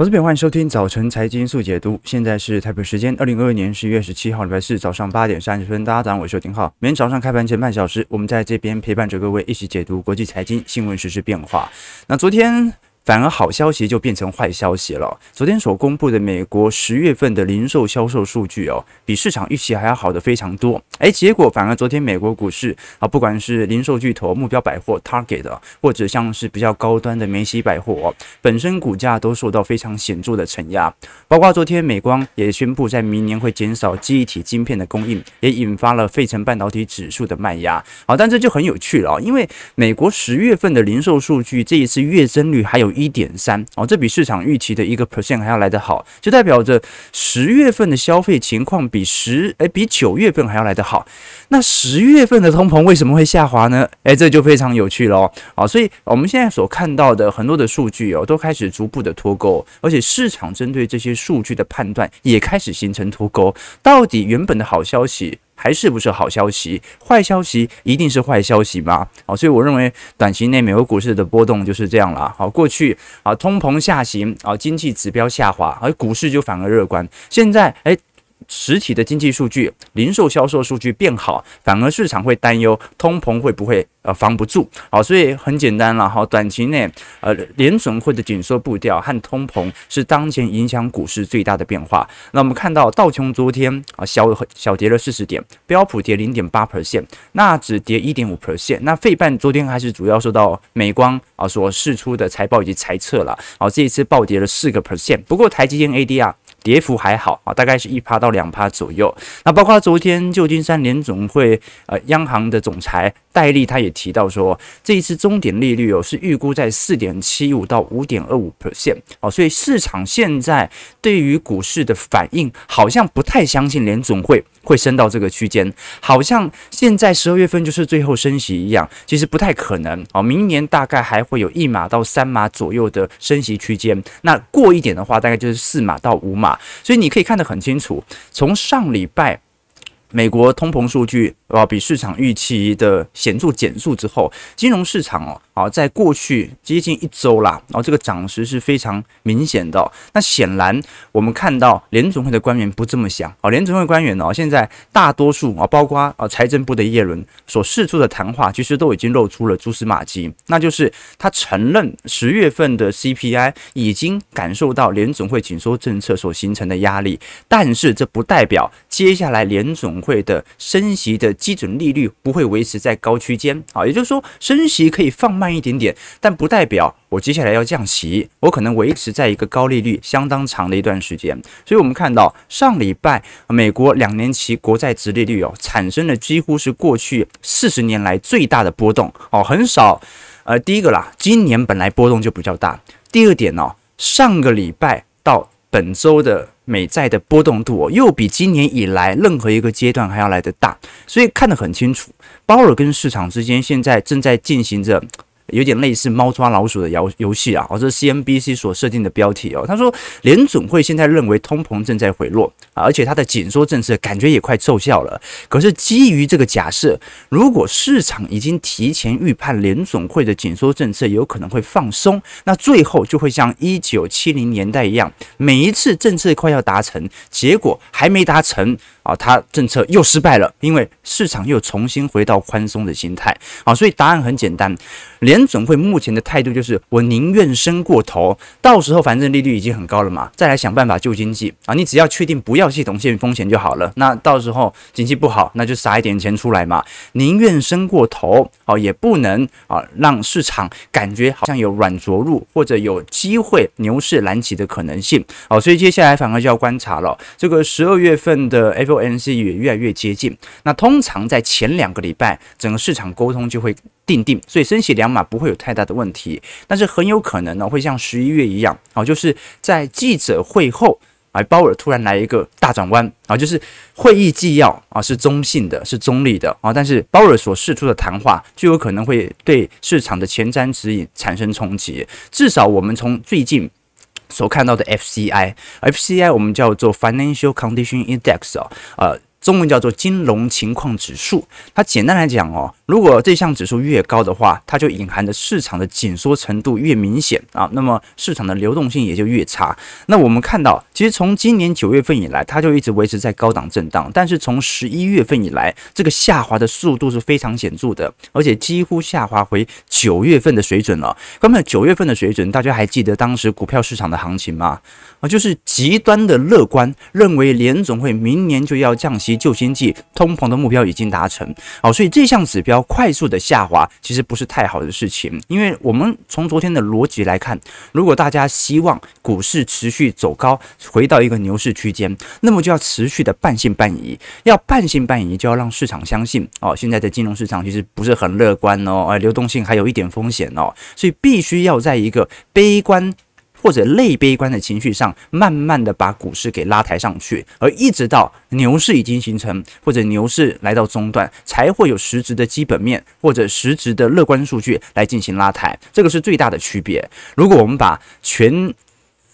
我是北，欢迎收听早晨财经速解读。现在是台北时间二零二二年十一月十七号礼拜四早上八点三十分。大家早上好，我是丁浩。每天早上开盘前半小时，我们在这边陪伴着各位一起解读国际财经新闻、时事变化。那昨天。反而好消息就变成坏消息了。昨天所公布的美国十月份的零售销售数据哦，比市场预期还要好的非常多。哎，结果反而昨天美国股市啊，不管是零售巨头目标百货 Target，或者像是比较高端的梅西百货，本身股价都受到非常显著的承压。包括昨天美光也宣布在明年会减少记忆体晶片的供应，也引发了费城半导体指数的卖压。好，但这就很有趣了，因为美国十月份的零售数据这一次月增率还有。一点三哦，这比市场预期的一个 percent 还要来得好，就代表着十月份的消费情况比十哎比九月份还要来得好。那十月份的通膨为什么会下滑呢？哎，这就非常有趣了哦。所以我们现在所看到的很多的数据哦，都开始逐步的脱钩，而且市场针对这些数据的判断也开始形成脱钩。到底原本的好消息？还是不是好消息？坏消息一定是坏消息吗？好，所以我认为短期内美国股市的波动就是这样了。好，过去啊，通膨下行啊，经济指标下滑，而股市就反而乐观。现在诶。实体的经济数据、零售销售数据变好，反而市场会担忧通膨会不会呃防不住。好，所以很简单了哈，短期内呃联准会的紧缩步调和通膨是当前影响股市最大的变化。那我们看到道琼昨天啊小小跌了四十点，标普跌零点八 percent，纳指跌一点五 percent。那费半昨天还是主要受到美光啊所释出的财报以及财测了，好，这一次暴跌了四个 percent。不过台积电 ADR。跌幅还好啊，大概是一趴到两趴左右。那包括昨天旧金山联总会呃央行的总裁戴利他也提到说，这一次终点利率哦是预估在四点七五到五点二五 percent 哦，所以市场现在对于股市的反应好像不太相信联总会会升到这个区间，好像现在十二月份就是最后升息一样，其实不太可能哦。明年大概还会有一码到三码左右的升息区间，那过一点的话，大概就是四码到五码。所以你可以看得很清楚，从上礼拜美国通膨数据啊比市场预期的显著减速之后，金融市场哦。好，在过去接近一周啦，然后这个涨势是非常明显的。那显然我们看到联总会的官员不这么想啊。联总会官员哦，现在大多数啊，包括啊财政部的叶伦所释出的谈话，其实都已经露出了蛛丝马迹，那就是他承认十月份的 CPI 已经感受到联总会紧缩政策所形成的压力，但是这不代表接下来联总会的升息的基准利率不会维持在高区间啊，也就是说升息可以放慢一点点，但不代表我接下来要降息，我可能维持在一个高利率相当长的一段时间。所以，我们看到上礼拜美国两年期国债殖利率哦，产生了几乎是过去四十年来最大的波动哦，很少。呃，第一个啦，今年本来波动就比较大。第二点哦，上个礼拜到本周的美债的波动度，又比今年以来任何一个阶段还要来得大。所以看得很清楚，鲍尔跟市场之间现在正在进行着。有点类似猫抓老鼠的游游戏啊，哦，这是 CNBC 所设定的标题哦。他说，联总会现在认为通膨正在回落，而且它的紧缩政策感觉也快奏效了。可是基于这个假设，如果市场已经提前预判联总会的紧缩政策有可能会放松，那最后就会像一九七零年代一样，每一次政策快要达成，结果还没达成。啊，它政策又失败了，因为市场又重新回到宽松的心态。啊，所以答案很简单，联准会目前的态度就是我宁愿升过头，到时候反正利率已经很高了嘛，再来想办法救经济啊。你只要确定不要系统性风险就好了。那到时候经济不好，那就撒一点钱出来嘛。宁愿升过头，哦，也不能啊让市场感觉好像有软着陆或者有机会牛市蓝起的可能性。好，所以接下来反而就要观察了。这个十二月份的 F FOMC 也越来越接近，那通常在前两个礼拜，整个市场沟通就会定定，所以升息两码不会有太大的问题。但是很有可能呢，会像十一月一样，啊，就是在记者会后，啊，鲍尔突然来一个大转弯，啊，就是会议纪要啊是中性的，是中立的，啊，但是鲍尔所释出的谈话就有可能会对市场的前瞻指引产生冲击。至少我们从最近。所看到的 FCI，FCI 我们叫做 Financial Condition Index 啊，呃，中文叫做金融情况指数。它简单来讲哦，如果这项指数越高的话，它就隐含着市场的紧缩程度越明显啊，那么市场的流动性也就越差。那我们看到，其实从今年九月份以来，它就一直维持在高档震荡，但是从十一月份以来，这个下滑的速度是非常显著的，而且几乎下滑回九月份的水准了。根本九月份的水准，大家还记得当时股票市场的行情吗？啊，就是极端的乐观，认为联总会明年就要降息救经济，通膨的目标已经达成。好，所以这项指标快速的下滑，其实不是太好的事情。因为我们从昨天的逻辑来看，如果大家希望股市持续走高，回到一个牛市区间，那么就要持续的半信半疑。要半信半疑，就要让市场相信哦，现在的金融市场其实不是很乐观哦，而流动性还有一点风险哦，所以必须要在一个悲观。或者类悲观的情绪上，慢慢的把股市给拉抬上去，而一直到牛市已经形成，或者牛市来到中段，才会有实质的基本面或者实质的乐观数据来进行拉抬，这个是最大的区别。如果我们把全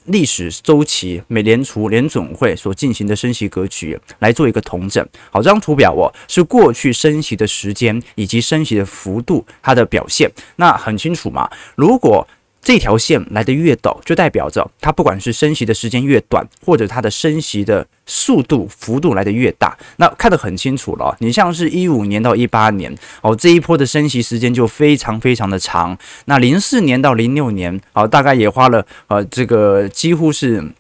历史周期美联储联总会所进行的升息格局来做一个统整，好，这张图表哦是过去升息的时间以及升息的幅度它的表现，那很清楚嘛，如果这条线来的越陡，就代表着它不管是升息的时间越短，或者它的升息的速度幅度来的越大，那看得很清楚了。你像是一五年到一八年哦，这一波的升息时间就非常非常的长。那零四年到零六年哦，大概也花了呃这个几乎是。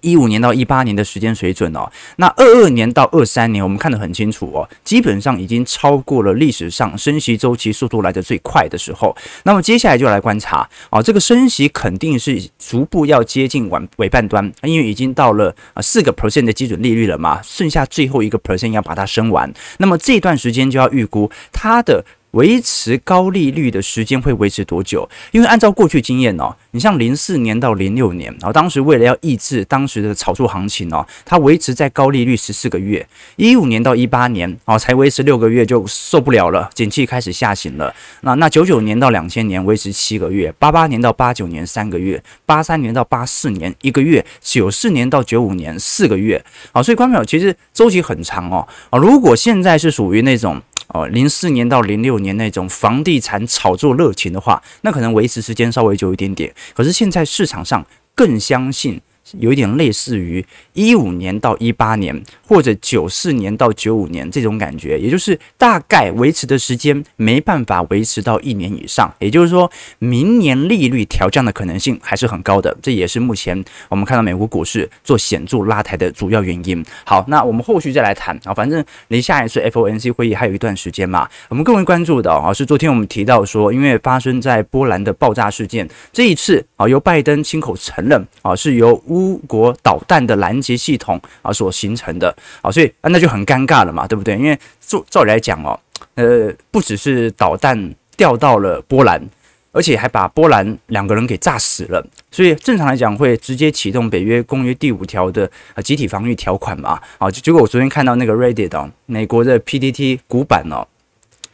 一五年到一八年的时间水准哦，那二二年到二三年，我们看得很清楚哦，基本上已经超过了历史上升息周期速度来得最快的时候。那么接下来就来观察啊，这个升息肯定是逐步要接近完尾半端，因为已经到了啊四个 percent 的基准利率了嘛，剩下最后一个 percent 要把它升完。那么这段时间就要预估它的。维持高利率的时间会维持多久？因为按照过去经验哦，你像零四年到零六年，然后当时为了要抑制当时的炒作行情哦，它维持在高利率十四个月。一五年到一八年哦，才维持六个月就受不了了，景气开始下行了。那那九九年到两千年维持七个月，八八年到八九年三个月，八三年到八四年一个月，九四年到九五年四个月。好，所以观众朋友其实周期很长哦。啊，如果现在是属于那种。哦，零四年到零六年那种房地产炒作热情的话，那可能维持时间稍微久一点点。可是现在市场上更相信。有一点类似于一五年到一八年，或者九四年到九五年这种感觉，也就是大概维持的时间没办法维持到一年以上，也就是说，明年利率调降的可能性还是很高的，这也是目前我们看到美国股市做显著拉抬的主要原因。好，那我们后续再来谈。啊，反正离下一次 FOMC 会议还有一段时间嘛，我们更为关注的啊是昨天我们提到说，因为发生在波兰的爆炸事件，这一次啊由拜登亲口承认啊是由乌国导弹的拦截系统啊所形成的啊，所以啊那就很尴尬了嘛，对不对？因为照照理来讲哦，呃，不只是导弹掉到了波兰，而且还把波兰两个人给炸死了，所以正常来讲会直接启动北约公约第五条的啊集体防御条款嘛。啊，结果我昨天看到那个 Reddit 哦，美国的 PDT 古版哦，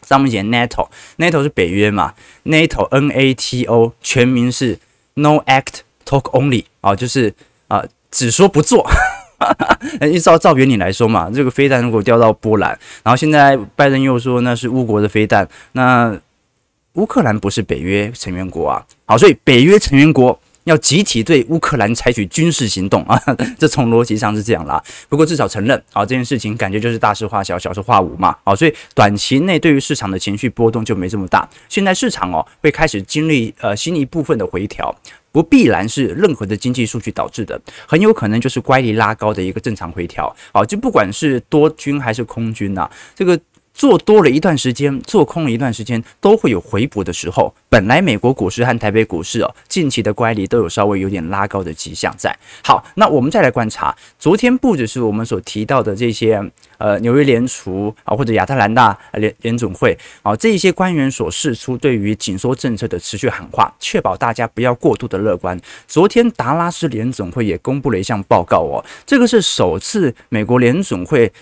上面写 NATO，NATO 是北约嘛，NATO N A T O 全名是 No Act Talk Only 啊，就是。啊，只说不做，依照照原理来说嘛，这个飞弹如果掉到波兰，然后现在拜登又说那是乌国的飞弹，那乌克兰不是北约成员国啊，好，所以北约成员国要集体对乌克兰采取军事行动啊，这从逻辑上是这样啦。不过至少承认啊，这件事情感觉就是大事化小，小事化无嘛，好，所以短期内对于市场的情绪波动就没这么大。现在市场哦会开始经历呃新一部分的回调。不必然是任何的经济数据导致的，很有可能就是乖离拉高的一个正常回调。好，就不管是多军还是空军呐、啊，这个。做多了一段时间，做空了一段时间，都会有回补的时候。本来美国股市和台北股市哦，近期的乖离都有稍微有点拉高的迹象在。好，那我们再来观察，昨天不只是我们所提到的这些呃纽约联储啊，或者亚特兰大联联总会啊，这一些官员所释出对于紧缩政策的持续喊话，确保大家不要过度的乐观。昨天达拉斯联总会也公布了一项报告哦，这个是首次美国联总会。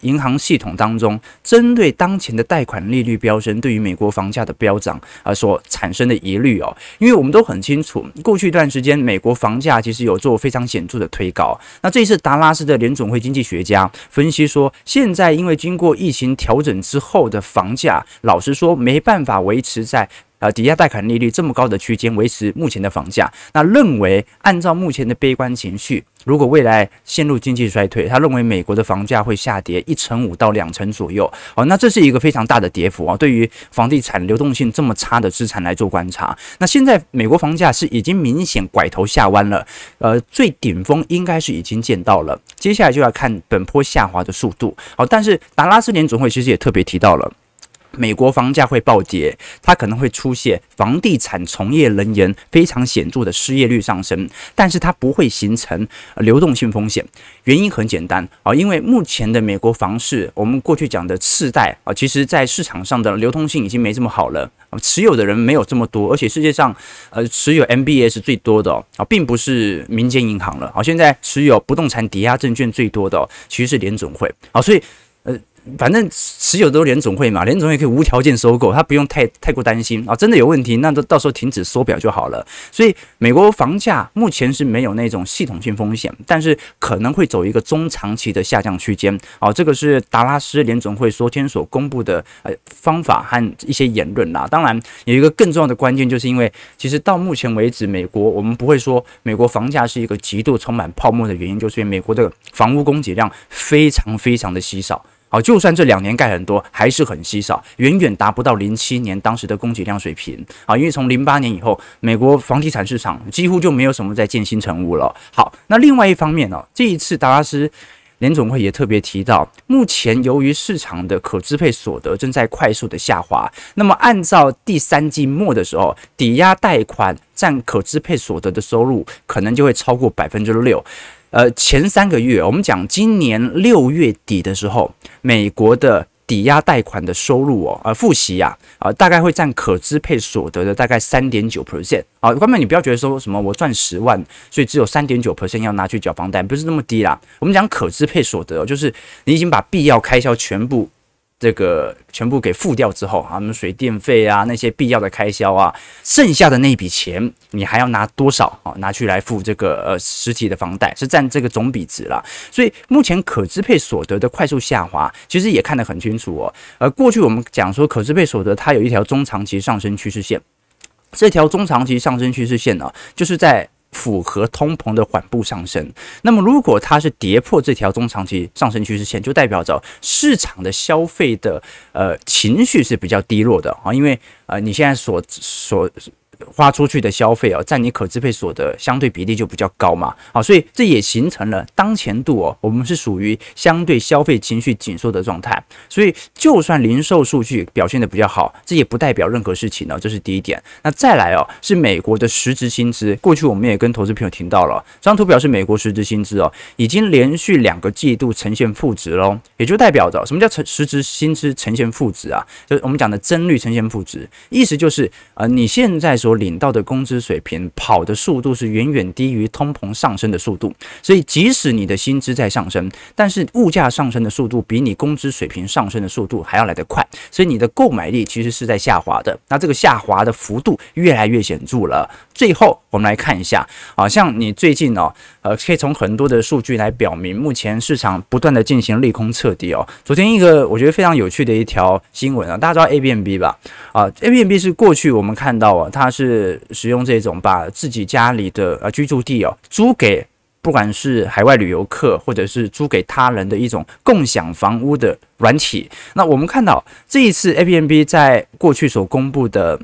银行系统当中，针对当前的贷款利率飙升，对于美国房价的飙涨啊所产生的疑虑哦，因为我们都很清楚，过去一段时间美国房价其实有做非常显著的推高。那这一次达拉斯的联总会经济学家分析说，现在因为经过疫情调整之后的房价，老实说没办法维持在。呃，抵押贷款利率这么高的区间，维持目前的房价，那认为按照目前的悲观情绪，如果未来陷入经济衰退，他认为美国的房价会下跌一成五到两成左右。哦，那这是一个非常大的跌幅啊，对于房地产流动性这么差的资产来做观察。那现在美国房价是已经明显拐头下弯了，呃，最顶峰应该是已经见到了，接下来就要看本坡下滑的速度。好，但是达拉斯联总会其实也特别提到了。美国房价会暴跌，它可能会出现房地产从业人员非常显著的失业率上升，但是它不会形成流动性风险。原因很简单啊，因为目前的美国房市，我们过去讲的次贷啊，其实在市场上的流通性已经没这么好了，持有的人没有这么多，而且世界上呃持有 MBS 最多的啊，并不是民间银行了啊，现在持有不动产抵押证券最多的其实是联总会啊，所以。反正持有都联总会嘛，联总会可以无条件收购，他不用太太过担心啊。真的有问题，那都到时候停止缩表就好了。所以美国房价目前是没有那种系统性风险，但是可能会走一个中长期的下降区间。哦，这个是达拉斯联总会昨天所公布的呃方法和一些言论啦。当然有一个更重要的关键，就是因为其实到目前为止，美国我们不会说美国房价是一个极度充满泡沫的原因，就是因为美国的房屋供给量非常非常的稀少。好，就算这两年盖很多，还是很稀少，远远达不到零七年当时的供给量水平啊！因为从零八年以后，美国房地产市场几乎就没有什么在建新成屋了。好，那另外一方面呢，这一次达拉斯联总会也特别提到，目前由于市场的可支配所得正在快速的下滑，那么按照第三季末的时候，抵押贷款占可支配所得的收入可能就会超过百分之六。呃，前三个月，我们讲今年六月底的时候，美国的抵押贷款的收入哦，呃，付息呀，呃，大概会占可支配所得的大概三点九 percent。好，观众你不要觉得说什么我赚十万，所以只有三点九 percent 要拿去缴房贷，不是那么低啦。我们讲可支配所得，就是你已经把必要开销全部。这个全部给付掉之后啊，什么水电费啊，那些必要的开销啊，剩下的那笔钱，你还要拿多少啊？拿去来付这个呃实体的房贷，是占这个总比值啦。所以目前可支配所得的快速下滑，其实也看得很清楚哦。而过去我们讲说可支配所得，它有一条中长期上升趋势线，这条中长期上升趋势线呢，就是在。符合通膨的缓步上升，那么如果它是跌破这条中长期上升趋势线，就代表着市场的消费的呃情绪是比较低落的啊，因为呃你现在所所。花出去的消费哦，占你可支配所得相对比例就比较高嘛，好，所以这也形成了当前度哦，我们是属于相对消费情绪紧缩的状态，所以就算零售数据表现得比较好，这也不代表任何事情呢，这是第一点。那再来哦，是美国的实质薪资，过去我们也跟投资朋友听到了，这张图表是美国实质薪资哦，已经连续两个季度呈现负值喽，也就代表着什么叫成实质薪资呈现负值啊？就是我们讲的增率呈现负值，意思就是呃你现在所领到的工资水平跑的速度是远远低于通膨上升的速度，所以即使你的薪资在上升，但是物价上升的速度比你工资水平上升的速度还要来得快，所以你的购买力其实是在下滑的。那这个下滑的幅度越来越显著了。最后我们来看一下，啊，像你最近哦，呃，可以从很多的数据来表明，目前市场不断的进行利空彻底哦。昨天一个我觉得非常有趣的一条新闻啊，大家知道 Airbnb 吧？啊，Airbnb 是过去我们看到啊，它是使用这种把自己家里的呃居住地哦租给不管是海外旅游客或者是租给他人的一种共享房屋的软体。那我们看到这一次 Airbnb 在过去所公布的。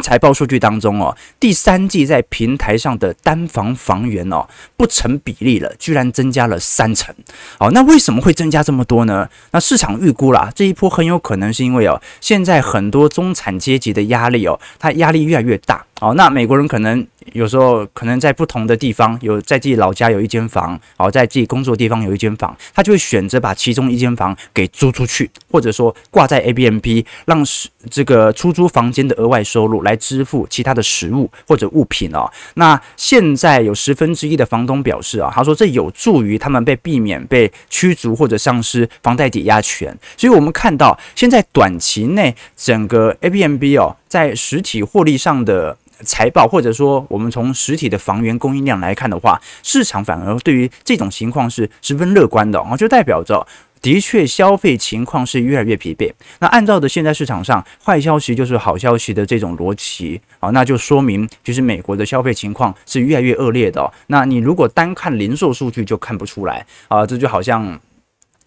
财报数据当中哦，第三季在平台上的单房房源哦，不成比例了，居然增加了三成。哦，那为什么会增加这么多呢？那市场预估啦，这一波很有可能是因为哦，现在很多中产阶级的压力哦，他压力越来越大。哦，那美国人可能有时候可能在不同的地方有在自己老家有一间房，哦，在自己工作地方有一间房，他就会选择把其中一间房给租出去，或者说挂在 A B M B，让这个出租房间的额外收入来支付其他的食物或者物品哦。那现在有十分之一的房东表示啊，他说这有助于他们被避免被驱逐或者丧失房贷抵押权。所以我们看到现在短期内整个 A B M B 哦，在实体获利上的。财报，或者说我们从实体的房源供应量来看的话，市场反而对于这种情况是十分乐观的啊，就代表着的确消费情况是越来越疲惫。那按照的现在市场上坏消息就是好消息的这种逻辑啊，那就说明就是美国的消费情况是越来越恶劣的。那你如果单看零售数据就看不出来啊，这就好像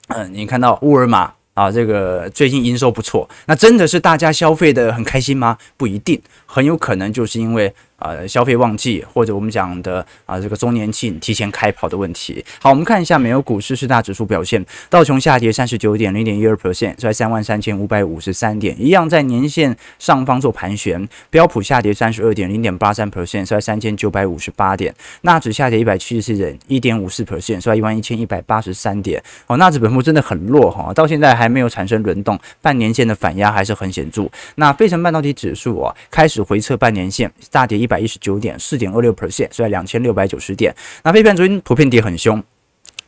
嗯，你看到沃尔玛。啊，这个最近营收不错，那真的是大家消费得很开心吗？不一定，很有可能就是因为。呃，消费旺季或者我们讲的啊，这个周年庆提前开跑的问题。好，我们看一下美国股市四大指数表现，道琼下跌三十九点零点一二 percent，在三万三千五百五十三点，一样在年线上方做盘旋。标普下跌三十二点零点八三 percent，在三千九百五十八点。纳指下跌一百七十四点一点五四 percent，在一万一千一百八十三点。哦，纳指本波真的很弱哈，到现在还没有产生轮动，半年线的反压还是很显著。那费城半导体指数啊，开始回撤半年线，大跌一。百一十九点四点二六 percent，在两千六百九十点。那非半昨天普遍跌很凶，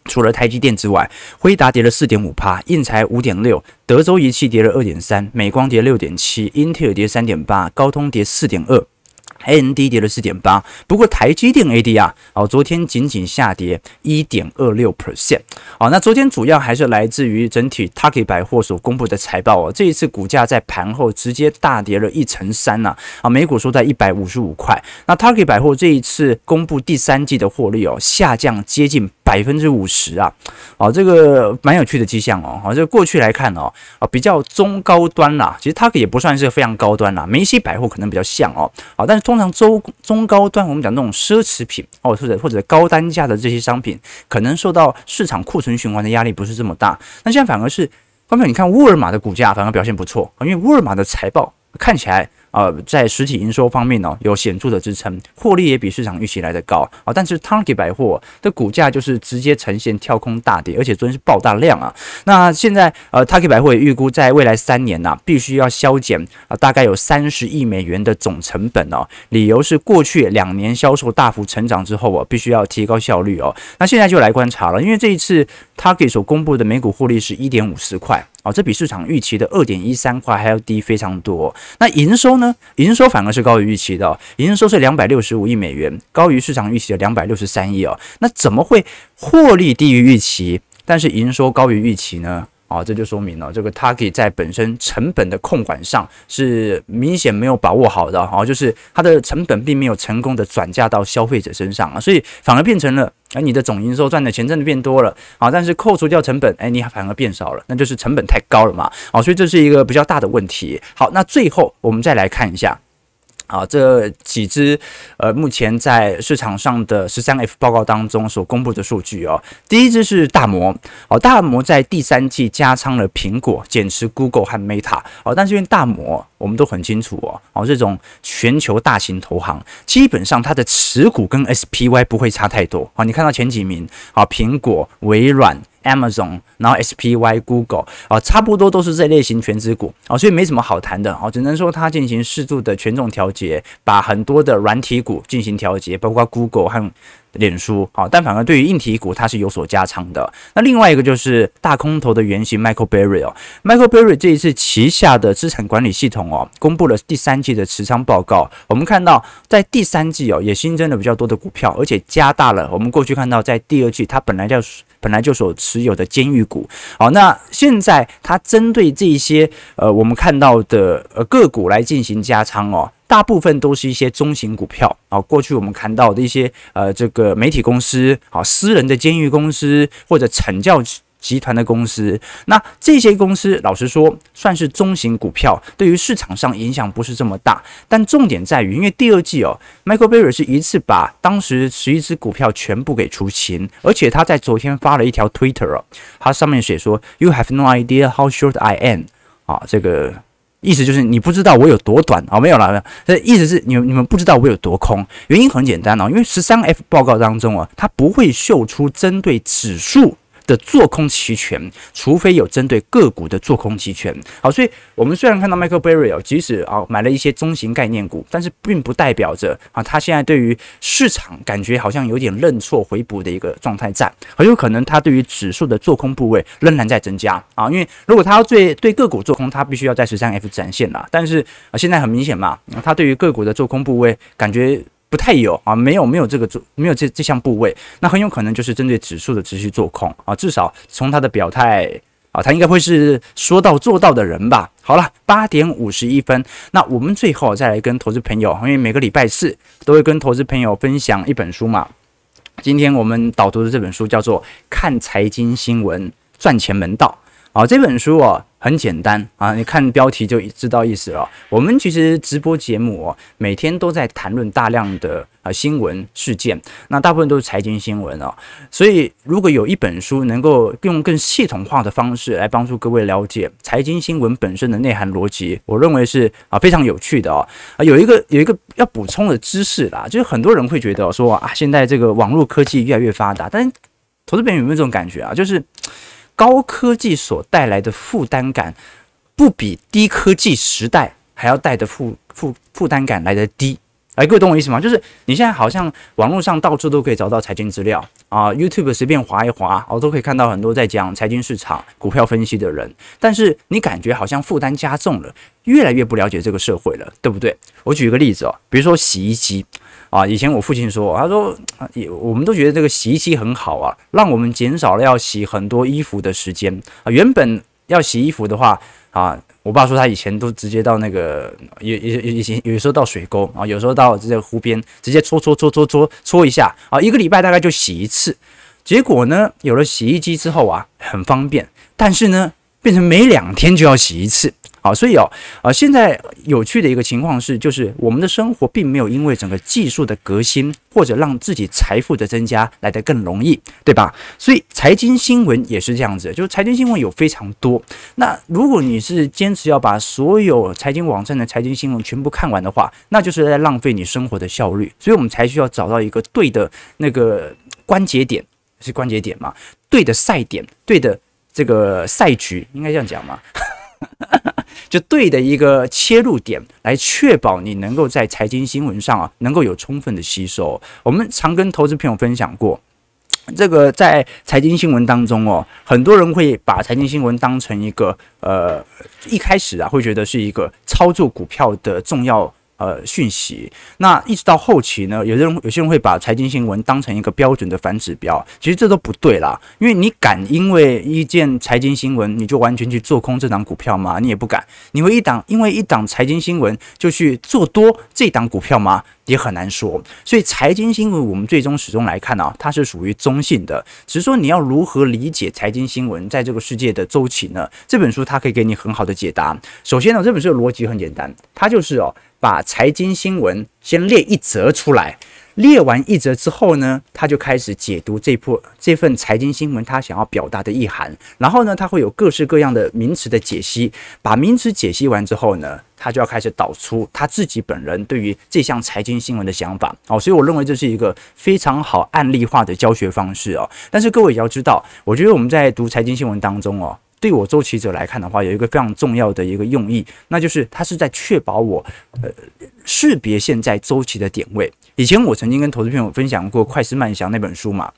除了台积电之外，辉达跌了四点五趴，印才五点六，德州仪器跌了二点三，美光跌六点七，英特尔跌三点八，高通跌四点二。AMD 跌了四点八，不过台积电 A D 啊，哦，昨天仅仅下跌一点二六 percent，哦，那昨天主要还是来自于整体 Target 百货所公布的财报哦，这一次股价在盘后直接大跌了一成三呐，啊，每股收在一百五十五块，那 Target 百货这一次公布第三季的获利哦，下降接近百分之五十啊，哦，这个蛮有趣的迹象哦，好，这个过去来看哦，啊，比较中高端啦，其实 Target 也不算是非常高端啦，梅西百货可能比较像哦，好，但是通通常中中高端，我们讲那种奢侈品哦，或者或者高单价的这些商品，可能受到市场库存循环的压力不是这么大。那现在反而是，方面你看沃尔玛的股价反而表现不错，因为沃尔玛的财报看起来。呃，在实体营收方面呢、有显著的支撑，获利也比市场预期来得高啊。但是 Target 百货的股价就是直接呈现跳空大跌，而且昨天是爆大量啊。那现在呃，Target 百货也预估在未来三年呐、啊，必须要削减啊，大概有三十亿美元的总成本哦。理由是过去两年销售大幅成长之后啊，必须要提高效率哦。那现在就来观察了，因为这一次 Target 所公布的每股获利是一点五十块。哦，这比市场预期的二点一三块还要低非常多。那营收呢？营收反而是高于预期的，营收是两百六十五亿美元，高于市场预期的两百六十三亿哦。那怎么会获利低于预期，但是营收高于预期呢？啊，这就说明了这个 Target 在本身成本的控管上是明显没有把握好的啊，就是它的成本并没有成功的转嫁到消费者身上啊，所以反而变成了，哎，你的总营收赚的钱真的变多了啊，但是扣除掉成本，哎，你反而变少了，那就是成本太高了嘛，啊，所以这是一个比较大的问题。好，那最后我们再来看一下。啊，这几只呃，目前在市场上的十三 F 报告当中所公布的数据哦，第一只是大摩，哦，大摩在第三季加仓了苹果，减持 Google 和 Meta，哦，但是因为大摩我们都很清楚哦，哦，这种全球大型投行基本上它的持股跟 SPY 不会差太多，啊，你看到前几名，啊，苹果、微软。Amazon，然后 SPY、Google 啊，差不多都是这类型全值股啊，所以没什么好谈的啊，只能说它进行适度的权重调节，把很多的软体股进行调节，包括 Google 和脸书啊，但反而对于硬体股它是有所加仓的。那另外一个就是大空头的原型 Michael Burry 哦，Michael Burry 这一次旗下的资产管理系统哦，公布了第三季的持仓报告，我们看到在第三季哦，也新增了比较多的股票，而且加大了我们过去看到在第二季它本来叫。本来就所持有的监狱股，好，那现在它针对这些呃我们看到的呃个股来进行加仓哦，大部分都是一些中型股票啊，过去我们看到的一些呃这个媒体公司啊，私人的监狱公司或者惩教。集团的公司，那这些公司老实说算是中型股票，对于市场上影响不是这么大。但重点在于，因为第二季哦，Michael Berry 是一次把当时十一只股票全部给出清，而且他在昨天发了一条 Twitter 哦，他上面写说：“You have no idea how short I am。”啊，这个意思就是你不知道我有多短啊，没有了，这意思是你们你们不知道我有多空。原因很简单哦，因为十三 F 报告当中啊，它不会秀出针对指数的做空期权，除非有针对个股的做空期权。好，所以我们虽然看到 Michael Burry 即使啊买了一些中型概念股，但是并不代表着啊他现在对于市场感觉好像有点认错回补的一个状态在，很有可能他对于指数的做空部位仍然在增加啊。因为如果他要对对个股做空，他必须要在十三 F 展现了。但是啊现在很明显嘛，他对于个股的做空部位感觉。不太有啊，没有没有这个做没有这这项部位，那很有可能就是针对指数的持续做空啊。至少从他的表态啊，他应该会是说到做到的人吧。好了，八点五十一分，那我们最后再来跟投资朋友，因为每个礼拜四都会跟投资朋友分享一本书嘛。今天我们导读的这本书叫做《看财经新闻赚钱门道》啊，这本书啊。很简单啊，你看标题就知道意思了。我们其实直播节目哦，每天都在谈论大量的啊新闻事件，那大部分都是财经新闻哦。所以如果有一本书能够用更系统化的方式来帮助各位了解财经新闻本身的内涵逻辑，我认为是啊非常有趣的哦。啊，有一个有一个要补充的知识啦，就是很多人会觉得说啊，现在这个网络科技越来越发达，但投资朋友有没有这种感觉啊？就是。高科技所带来的负担感，不比低科技时代还要带的负负负担感来的低。哎，各位懂我意思吗？就是你现在好像网络上到处都可以找到财经资料啊，YouTube 随便划一划，我都可以看到很多在讲财经市场、股票分析的人。但是你感觉好像负担加重了，越来越不了解这个社会了，对不对？我举一个例子哦，比如说洗衣机。啊，以前我父亲说，他说，也我们都觉得这个洗衣机很好啊，让我们减少了要洗很多衣服的时间啊。原本要洗衣服的话啊，我爸说他以前都直接到那个，有有以前有时候到水沟啊，有时候到这个湖边直接搓搓搓搓搓搓一下啊，一个礼拜大概就洗一次。结果呢，有了洗衣机之后啊，很方便，但是呢，变成每两天就要洗一次。好，所以哦，啊，现在有趣的一个情况是，就是我们的生活并没有因为整个技术的革新或者让自己财富的增加来得更容易，对吧？所以财经新闻也是这样子，就是财经新闻有非常多。那如果你是坚持要把所有财经网站的财经新闻全部看完的话，那就是在浪费你生活的效率。所以我们才需要找到一个对的那个关节点，是关节点嘛？对的赛点，对的这个赛局，应该这样讲吗？就对的一个切入点，来确保你能够在财经新闻上啊，能够有充分的吸收。我们常跟投资朋友分享过，这个在财经新闻当中哦，很多人会把财经新闻当成一个呃，一开始啊，会觉得是一个操作股票的重要。呃，讯息，那一直到后期呢，有些人有些人会把财经新闻当成一个标准的反指标，其实这都不对啦。因为你敢因为一件财经新闻，你就完全去做空这档股票吗？你也不敢。你会一档因为一档财经新闻就去做多这档股票吗？也很难说。所以财经新闻我们最终始终来看啊，它是属于中性的。只是说你要如何理解财经新闻在这个世界的周期呢？这本书它可以给你很好的解答。首先呢，这本书的逻辑很简单，它就是哦。把财经新闻先列一则出来，列完一则之后呢，他就开始解读这部这份财经新闻他想要表达的意涵。然后呢，他会有各式各样的名词的解析。把名词解析完之后呢，他就要开始导出他自己本人对于这项财经新闻的想法。哦，所以我认为这是一个非常好案例化的教学方式哦。但是各位也要知道，我觉得我们在读财经新闻当中哦。对我周期者来看的话，有一个非常重要的一个用意，那就是它是在确保我呃识别现在周期的点位。以前我曾经跟投资朋友分享过《快思慢想》那本书嘛，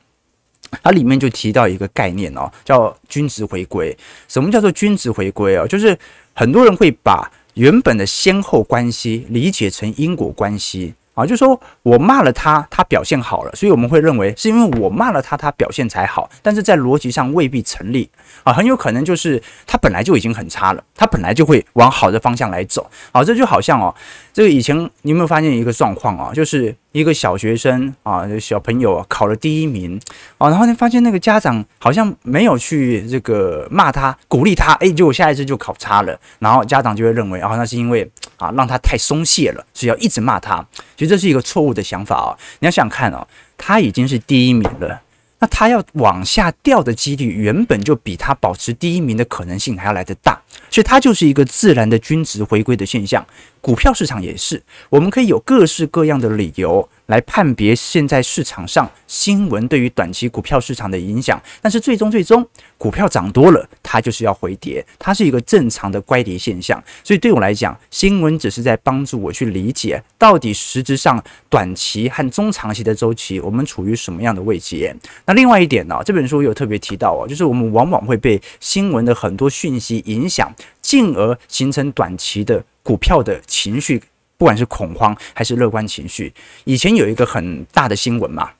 它里面就提到一个概念哦，叫均值回归。什么叫做均值回归啊？就是很多人会把原本的先后关系理解成因果关系。啊，就说我骂了他，他表现好了，所以我们会认为是因为我骂了他，他表现才好。但是在逻辑上未必成立啊，很有可能就是他本来就已经很差了，他本来就会往好的方向来走。好，这就好像哦，这个以前你有没有发现一个状况啊？就是。一个小学生啊，小朋友，考了第一名啊，然后呢，发现那个家长好像没有去这个骂他、鼓励他，哎，结果下一次就考差了，然后家长就会认为，啊，那是因为啊，让他太松懈了，所以要一直骂他。其实这是一个错误的想法啊！你要想想看哦，他已经是第一名了。那他要往下掉的几率原本就比他保持第一名的可能性还要来得大，所以它就是一个自然的均值回归的现象。股票市场也是，我们可以有各式各样的理由来判别现在市场上新闻对于短期股票市场的影响，但是最终最终股票涨多了，它就是要回跌，它是一个正常的乖离现象。所以对我来讲，新闻只是在帮助我去理解到底实质上短期和中长期的周期我们处于什么样的位阶。那另外一点呢，这本书有特别提到哦，就是我们往往会被新闻的很多讯息影响，进而形成短期的。股票的情绪，不管是恐慌还是乐观情绪，以前有一个很大的新闻嘛，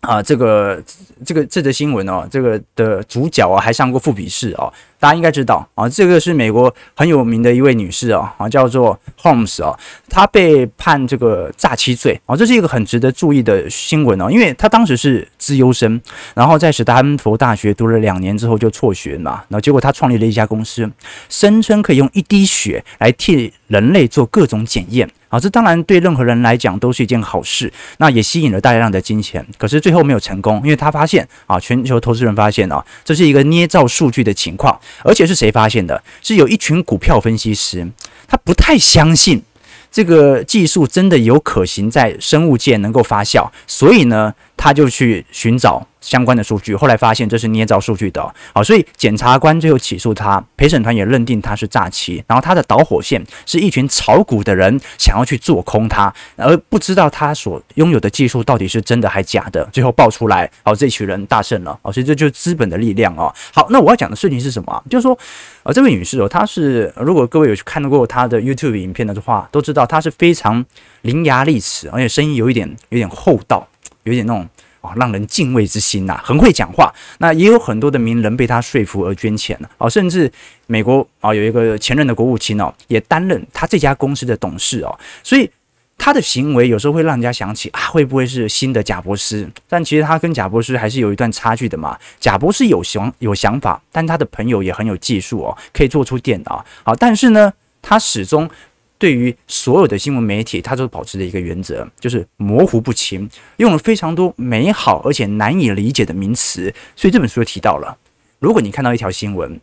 啊，这个这个这则新闻哦，这个的主角啊还上过富比士哦。大家应该知道啊，这个是美国很有名的一位女士啊，啊，叫做 Holmes 啊，她被判这个诈欺罪啊，这是一个很值得注意的新闻哦，因为她当时是资优生，然后在史丹佛大学读了两年之后就辍学嘛，然后结果她创立了一家公司，声称可以用一滴血来替人类做各种检验啊，这当然对任何人来讲都是一件好事，那也吸引了大量的金钱，可是最后没有成功，因为她发现啊，全球投资人发现啊，这是一个捏造数据的情况。而且是谁发现的？是有一群股票分析师，他不太相信这个技术真的有可行在生物界能够发酵，所以呢，他就去寻找。相关的数据，后来发现这是捏造数据的，好，所以检察官最后起诉他，陪审团也认定他是诈欺，然后他的导火线是一群炒股的人想要去做空他，而不知道他所拥有的技术到底是真的还假的，最后爆出来，好，这群人大胜了，好，所以这就是资本的力量哦。好，那我要讲的事情是什么？就是说，呃，这位女士哦，她是如果各位有去看过她的 YouTube 影片的话，都知道她是非常伶牙俐齿，而且声音有一点有点厚道，有点那种。啊，让人敬畏之心呐，很会讲话。那也有很多的名人被他说服而捐钱了啊，甚至美国啊有一个前任的国务卿哦，也担任他这家公司的董事哦。所以他的行为有时候会让人家想起啊，会不会是新的贾伯斯？但其实他跟贾伯斯还是有一段差距的嘛。贾伯斯有想有想法，但他的朋友也很有技术哦，可以做出电脑。好，但是呢，他始终。对于所有的新闻媒体，它都保持着一个原则，就是模糊不清，用了非常多美好而且难以理解的名词。所以这本书就提到了，如果你看到一条新闻，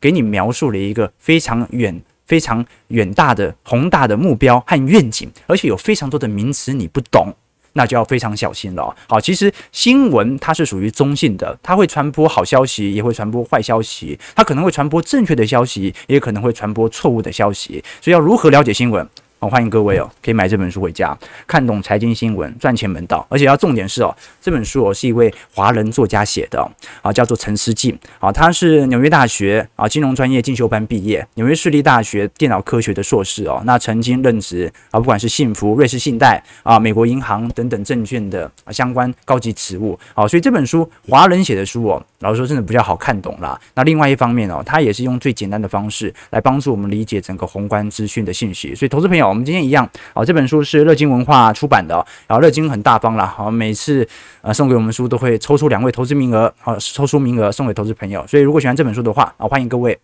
给你描述了一个非常远、非常远大的宏大的目标和愿景，而且有非常多的名词你不懂。那就要非常小心了。好，其实新闻它是属于中性的，它会传播好消息，也会传播坏消息，它可能会传播正确的消息，也可能会传播错误的消息。所以要如何了解新闻？好，欢迎各位哦，可以买这本书回家，看懂财经新闻，赚钱门道。而且要重点是哦，这本书哦是一位华人作家写的啊，叫做陈思静啊，他是纽约大学啊金融专业进修班毕业，纽约市立大学电脑科学的硕士哦，那曾经任职啊，不管是幸福、瑞士信贷啊、美国银行等等证券的相关高级职务啊，所以这本书华人写的书哦，老实说真的比较好看懂啦。那另外一方面哦，他也是用最简单的方式来帮助我们理解整个宏观资讯的信息，所以投资朋友。我们今天一样，好，这本书是乐金文化出版的，然后乐金很大方了，好，每次呃送给我们书都会抽出两位投资名额，好，抽出名额送给投资朋友，所以如果喜欢这本书的话，啊，欢迎各位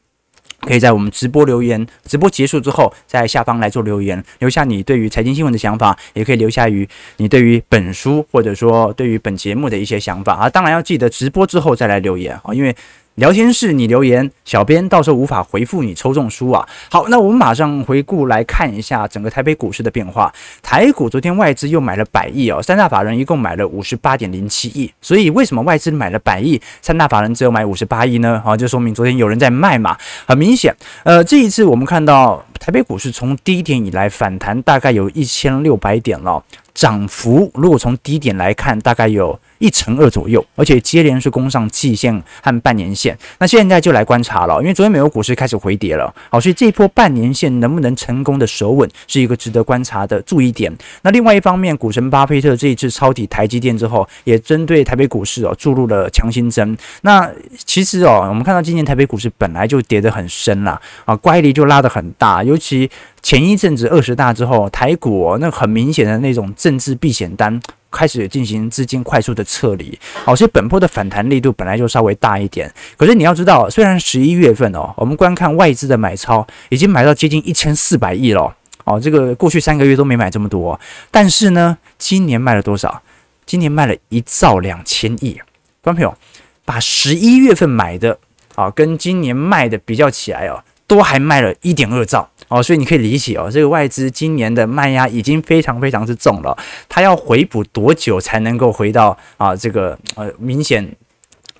可以在我们直播留言，直播结束之后在下方来做留言，留下你对于财经新闻的想法，也可以留下于你对于本书或者说对于本节目的一些想法啊，当然要记得直播之后再来留言啊，因为。聊天室，你留言，小编到时候无法回复你，抽中书啊！好，那我们马上回顾来看一下整个台北股市的变化。台股昨天外资又买了百亿哦，三大法人一共买了五十八点零七亿。所以为什么外资买了百亿，三大法人只有买五十八亿呢？好，就说明昨天有人在卖嘛。很明显，呃，这一次我们看到台北股市从低点以来反弹大概有一千六百点了，涨幅如果从低点来看，大概有。一成二左右，而且接连是攻上季线和半年线。那现在就来观察了，因为昨天美国股市开始回跌了，好，所以这一波半年线能不能成功的守稳，是一个值得观察的注意点。那另外一方面，股神巴菲特这一次抄底台积电之后，也针对台北股市哦注入了强心针。那其实哦，我们看到今年台北股市本来就跌得很深了啊，乖离就拉得很大，尤其前一阵子二十大之后，台股那很明显的那种政治避险单。开始进行资金快速的撤离，好，所以本波的反弹力度本来就稍微大一点。可是你要知道，虽然十一月份哦，我们观看外资的买超已经买到接近一千四百亿了，哦，这个过去三个月都没买这么多，但是呢，今年卖了多少？今年卖了一兆两千亿，观众朋友，把十一月份买的啊，跟今年卖的比较起来哦，都还卖了一点二兆哦，所以你可以理解哦，这个外资今年的卖压已经非常非常之重了，它要回补多久才能够回到啊这个呃明显。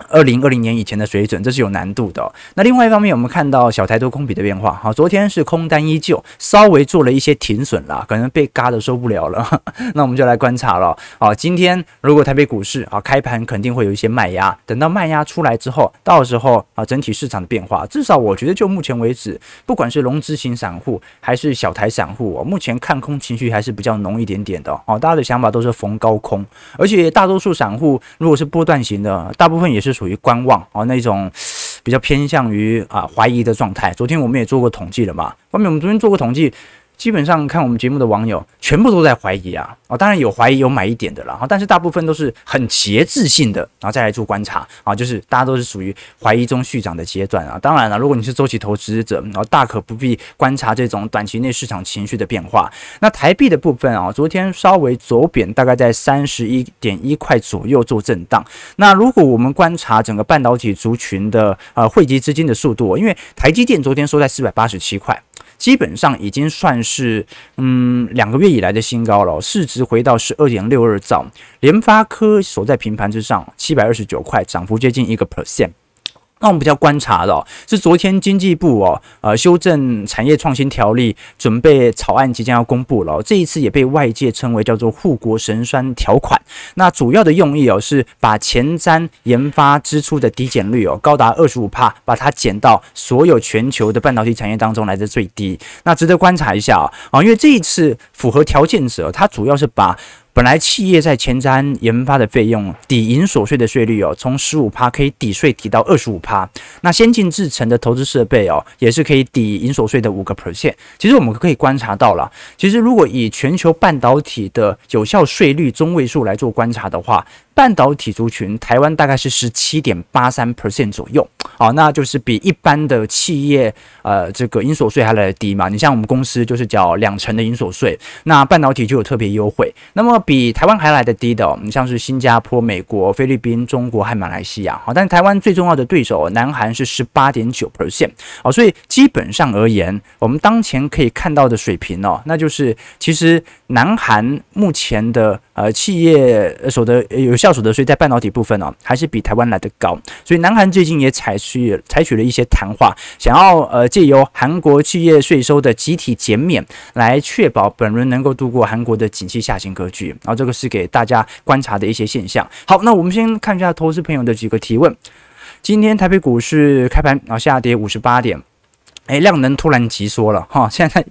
二零二零年以前的水准，这是有难度的。那另外一方面，我们看到小台多空比的变化，好，昨天是空单依旧，稍微做了一些停损啦，可能被嘎的受不了了。那我们就来观察了。好，今天如果台北股市啊开盘肯定会有一些卖压，等到卖压出来之后，到时候啊整体市场的变化，至少我觉得就目前为止，不管是融资型散户还是小台散户，目前看空情绪还是比较浓一点点的哦。大家的想法都是逢高空，而且大多数散户如果是波段型的，大部分也是。属于观望啊，那种比较偏向于啊怀疑的状态。昨天我们也做过统计了嘛，后面我们昨天做过统计。基本上看我们节目的网友，全部都在怀疑啊！哦，当然有怀疑有买一点的啦哈，但是大部分都是很节制性的，然后再来做观察啊，就是大家都是属于怀疑中续涨的阶段啊。当然了，如果你是周期投资者，然后大可不必观察这种短期内市场情绪的变化。那台币的部分啊，昨天稍微走贬，大概在三十一点一块左右做震荡。那如果我们观察整个半导体族群的呃汇集资金的速度，因为台积电昨天收在四百八十七块。基本上已经算是嗯两个月以来的新高了，市值回到十二点六二兆，联发科守在平盘之上，七百二十九块，涨幅接近一个 percent。那我们比较观察的，是昨天经济部哦，呃，修正产业创新条例，准备草案即将要公布了。这一次也被外界称为叫做护国神山条款。那主要的用意哦，是把前瞻研发支出的抵减率哦，高达二十五帕，把它减到所有全球的半导体产业当中来的最低。那值得观察一下啊，啊，因为这一次符合条件者，它主要是把。本来企业在前瞻研发的费用抵营所税的税率哦，从十五趴可以抵税抵到二十五趴。那先进制程的投资设备哦，也是可以抵营所税的五个 percent。其实我们可以观察到了，其实如果以全球半导体的有效税率中位数来做观察的话。半导体族群，台湾大概是十七点八三 percent 左右，好，那就是比一般的企业，呃，这个营所税还来得低嘛。你像我们公司就是缴两成的营所税，那半导体就有特别优惠。那么比台湾还来得低的，哦，你像是新加坡、美国、菲律宾、中国和马来西亚，好，但台湾最重要的对手南韩是十八点九 percent，好，所以基本上而言，我们当前可以看到的水平哦，那就是其实南韩目前的呃企业所得有。效所得税在半导体部分哦，还是比台湾来得高，所以南韩最近也采去采取了一些谈话，想要呃借由韩国企业税收的集体减免，来确保本轮能够度过韩国的景气下行格局。然后这个是给大家观察的一些现象。好，那我们先看一下投资朋友的几个提问。今天台北股市开盘然后下跌五十八点。哎，量能突然急缩了哈，现在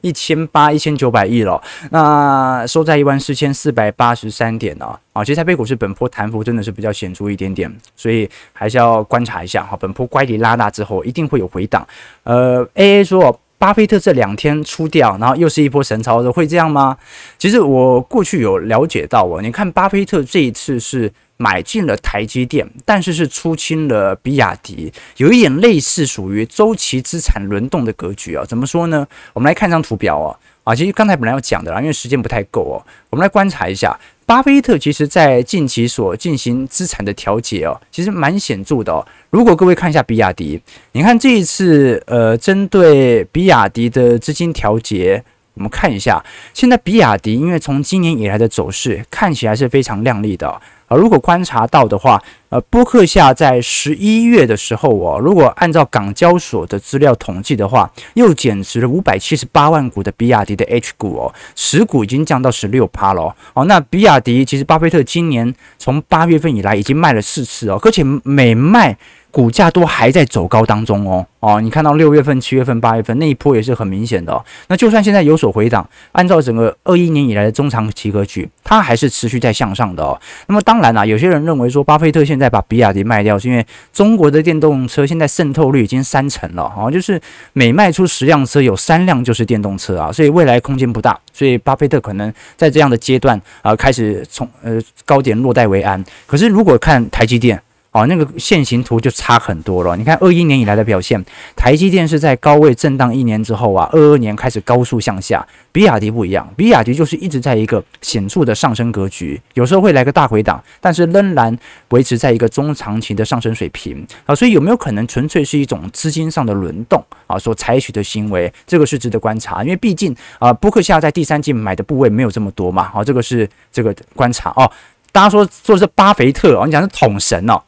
一千八一千九百亿了，那收在一万四千四百八十三点呢啊，其实台北股市本波弹幅真的是比较显著一点点，所以还是要观察一下哈，本波乖离拉大之后一定会有回档。呃，AA 说巴菲特这两天出掉，然后又是一波神操作，会这样吗？其实我过去有了解到哦，你看巴菲特这一次是。买进了台积电，但是是出清了比亚迪，有一点类似属于周期资产轮动的格局啊。怎么说呢？我们来看张图表哦。啊，其实刚才本来要讲的啦，因为时间不太够哦。我们来观察一下，巴菲特其实在近期所进行资产的调节哦，其实蛮显著的哦。如果各位看一下比亚迪，你看这一次呃，针对比亚迪的资金调节，我们看一下，现在比亚迪因为从今年以来的走势看起来是非常亮丽的。如果观察到的话，呃，波克夏在十一月的时候哦，如果按照港交所的资料统计的话，又减持了五百七十八万股的比亚迪的 H 股哦，持股已经降到十六趴了哦。那比亚迪其实巴菲特今年从八月份以来已经卖了四次哦，而且每卖。股价都还在走高当中哦哦，你看到六月份、七月份、八月份那一波也是很明显的。那就算现在有所回档，按照整个二一年以来的中长期格局，它还是持续在向上的哦。那么当然啦，有些人认为说，巴菲特现在把比亚迪卖掉，是因为中国的电动车现在渗透率已经三成了哦，就是每卖出十辆车，有三辆就是电动车啊，所以未来空间不大，所以巴菲特可能在这样的阶段啊，开始从呃高点落袋为安。可是如果看台积电。哦，那个线形图就差很多了。你看二一年以来的表现，台积电是在高位震荡一年之后啊，二二年开始高速向下。比亚迪不一样，比亚迪就是一直在一个显著的上升格局，有时候会来个大回档，但是仍然维持在一个中长期的上升水平啊。所以有没有可能纯粹是一种资金上的轮动啊所采取的行为？这个是值得观察，因为毕竟啊，波克夏在第三季买的部位没有这么多嘛。好，这个是这个观察哦。大家说说的是巴菲特哦，你讲是统神哦，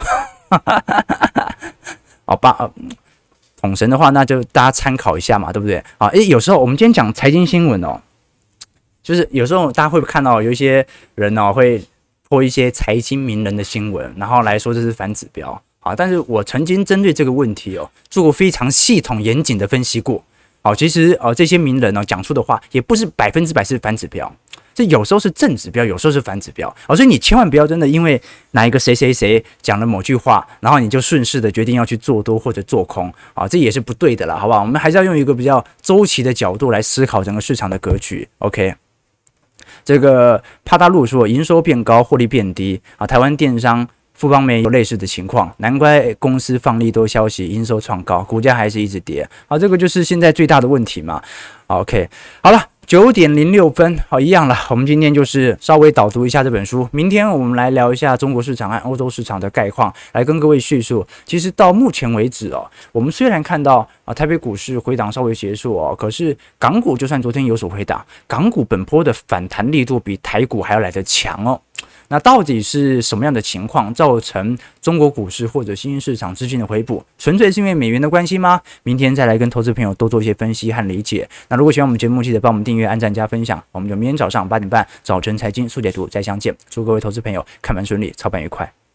哦巴呃统神的话，那就大家参考一下嘛，对不对？啊，诶，有时候我们今天讲财经新闻哦，就是有时候大家会不会看到有一些人哦会播一些财经名人的新闻，然后来说这是反指标啊。但是我曾经针对这个问题哦做过非常系统严谨的分析过。哦，其实哦这些名人呢讲出的话也不是百分之百是反指标。这有时候是正指标，有时候是反指标，哦，所以你千万不要真的因为哪一个谁谁谁讲了某句话，然后你就顺势的决定要去做多或者做空，啊，这也是不对的了，好不好？我们还是要用一个比较周期的角度来思考整个市场的格局。OK，这个帕大陆说营收变高，获利变低啊，台湾电商富邦媒有类似的情况，难怪公司放利多消息，营收创高，股价还是一直跌，啊，这个就是现在最大的问题嘛。OK，好了。九点零六分，好，一样了。我们今天就是稍微导读一下这本书。明天我们来聊一下中国市场和欧洲市场的概况，来跟各位叙述。其实到目前为止哦，我们虽然看到啊台北股市回档稍微结束哦，可是港股就算昨天有所回档，港股本波的反弹力度比台股还要来得强哦。那到底是什么样的情况造成中国股市或者新兴市场资金的回补？纯粹是因为美元的关系吗？明天再来跟投资朋友多做一些分析和理解。那如果喜欢我们节目，记得帮我们订阅、按赞、加分享。我们就明天早上八点半早晨财经速解读再相见。祝各位投资朋友看盘顺利，操盘愉快。